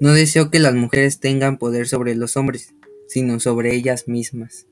No deseo que las mujeres tengan poder sobre los hombres, sino sobre ellas mismas.